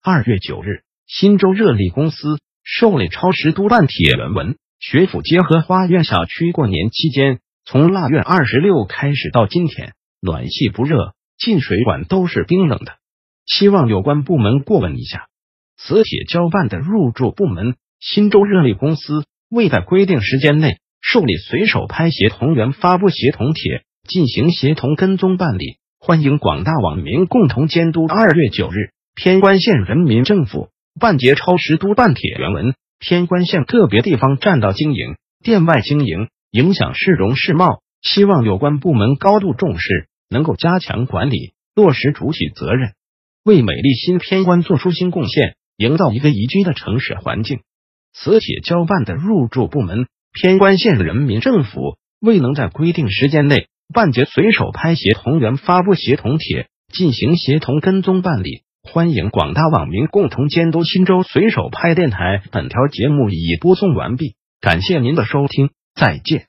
二月九日，新州热力公司受理超时督办帖原文。学府街和花苑小区过年期间，从腊月二十六开始到今天，暖气不热，进水管都是冰冷的。希望有关部门过问一下。此帖交办的入驻部门新州热力公司未在规定时间内。受理随手拍协同员发布协同帖，进行协同跟踪办理，欢迎广大网民共同监督。二月九日，偏关县人民政府办结超时督办帖原文：偏关县个别地方占道经营、店外经营影响市容市貌，希望有关部门高度重视，能够加强管理，落实主体责任，为美丽新偏关做出新贡献，营造一个宜居的城市环境。此帖交办的入驻部门。偏关县人民政府未能在规定时间内办结随手拍协同员发布协同帖，进行协同跟踪办理，欢迎广大网民共同监督。新州随手拍电台本条节目已播送完毕，感谢您的收听，再见。